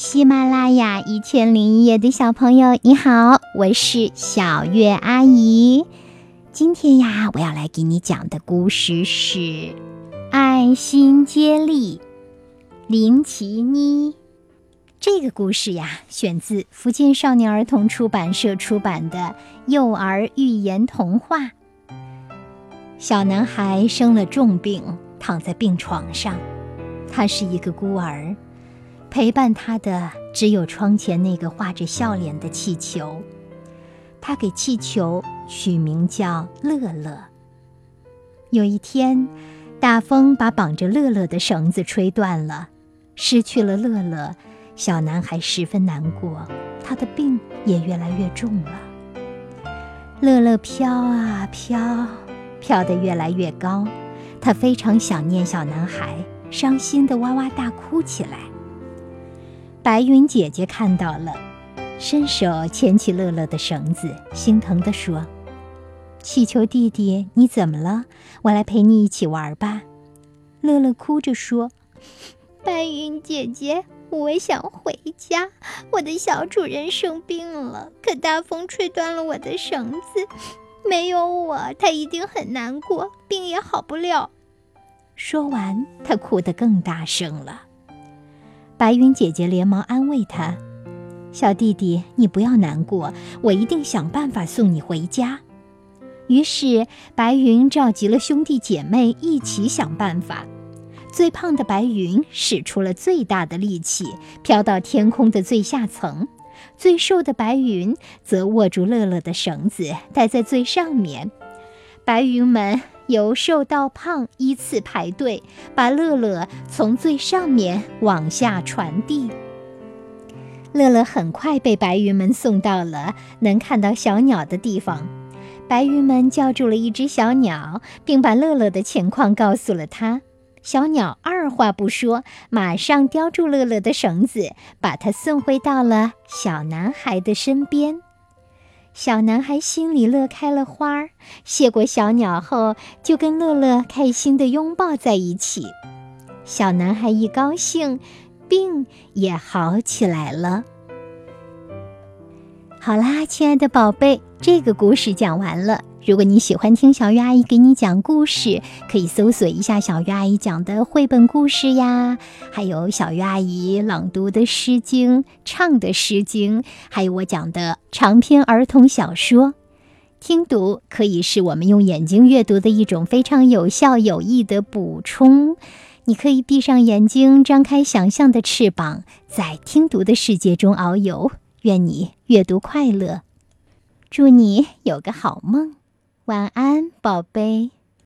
喜马拉雅一千零一夜的小朋友，你好，我是小月阿姨。今天呀，我要来给你讲的故事是《爱心接力》，林奇妮。这个故事呀，选自福建少年儿童出版社出版的幼儿寓言童话。小男孩生了重病，躺在病床上，他是一个孤儿。陪伴他的只有窗前那个画着笑脸的气球，他给气球取名叫乐乐。有一天，大风把绑着乐乐的绳子吹断了，失去了乐乐，小男孩十分难过，他的病也越来越重了。乐乐飘啊飘，飘得越来越高，他非常想念小男孩，伤心的哇哇大哭起来。白云姐姐看到了，伸手牵起乐乐的绳子，心疼地说：“气球弟弟，你怎么了？我来陪你一起玩吧。”乐乐哭着说：“白云姐姐，我想回家。我的小主人生病了，可大风吹断了我的绳子，没有我，他一定很难过，病也好不了。”说完，他哭得更大声了。白云姐姐连忙安慰他：“小弟弟，你不要难过，我一定想办法送你回家。”于是，白云召集了兄弟姐妹一起想办法。最胖的白云使出了最大的力气，飘到天空的最下层；最瘦的白云则握住乐乐的绳子，待在最上面。白云们。由瘦到胖依次排队，把乐乐从最上面往下传递。乐乐很快被白云们送到了能看到小鸟的地方。白云们叫住了一只小鸟，并把乐乐的情况告诉了他。小鸟二话不说，马上叼住乐乐的绳子，把它送回到了小男孩的身边。小男孩心里乐开了花儿，谢过小鸟后，就跟乐乐开心地拥抱在一起。小男孩一高兴，病也好起来了。好啦，亲爱的宝贝，这个故事讲完了。如果你喜欢听小鱼阿姨给你讲故事，可以搜索一下小鱼阿姨讲的绘本故事呀，还有小鱼阿姨朗读的《诗经》、唱的《诗经》，还有我讲的长篇儿童小说。听读可以是我们用眼睛阅读的一种非常有效有益的补充。你可以闭上眼睛，张开想象的翅膀，在听读的世界中遨游。愿你阅读快乐，祝你有个好梦。晚安，宝贝。